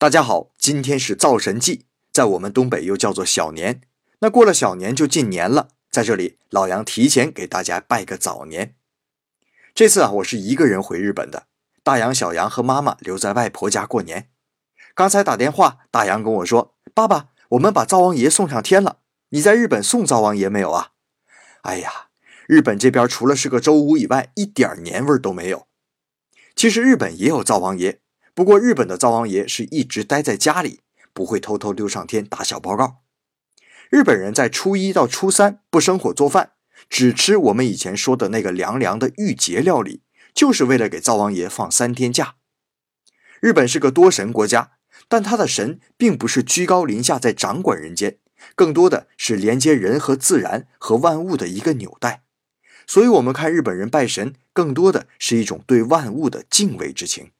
大家好，今天是灶神祭，在我们东北又叫做小年。那过了小年就进年了，在这里老杨提前给大家拜个早年。这次啊，我是一个人回日本的，大杨、小杨和妈妈留在外婆家过年。刚才打电话，大杨跟我说：“爸爸，我们把灶王爷送上天了。你在日本送灶王爷没有啊？”哎呀，日本这边除了是个周五以外，一点年味都没有。其实日本也有灶王爷。不过，日本的灶王爷是一直待在家里，不会偷偷溜上天打小报告。日本人在初一到初三不生火做饭，只吃我们以前说的那个凉凉的御节料理，就是为了给灶王爷放三天假。日本是个多神国家，但他的神并不是居高临下在掌管人间，更多的是连接人和自然和万物的一个纽带。所以，我们看日本人拜神，更多的是一种对万物的敬畏之情。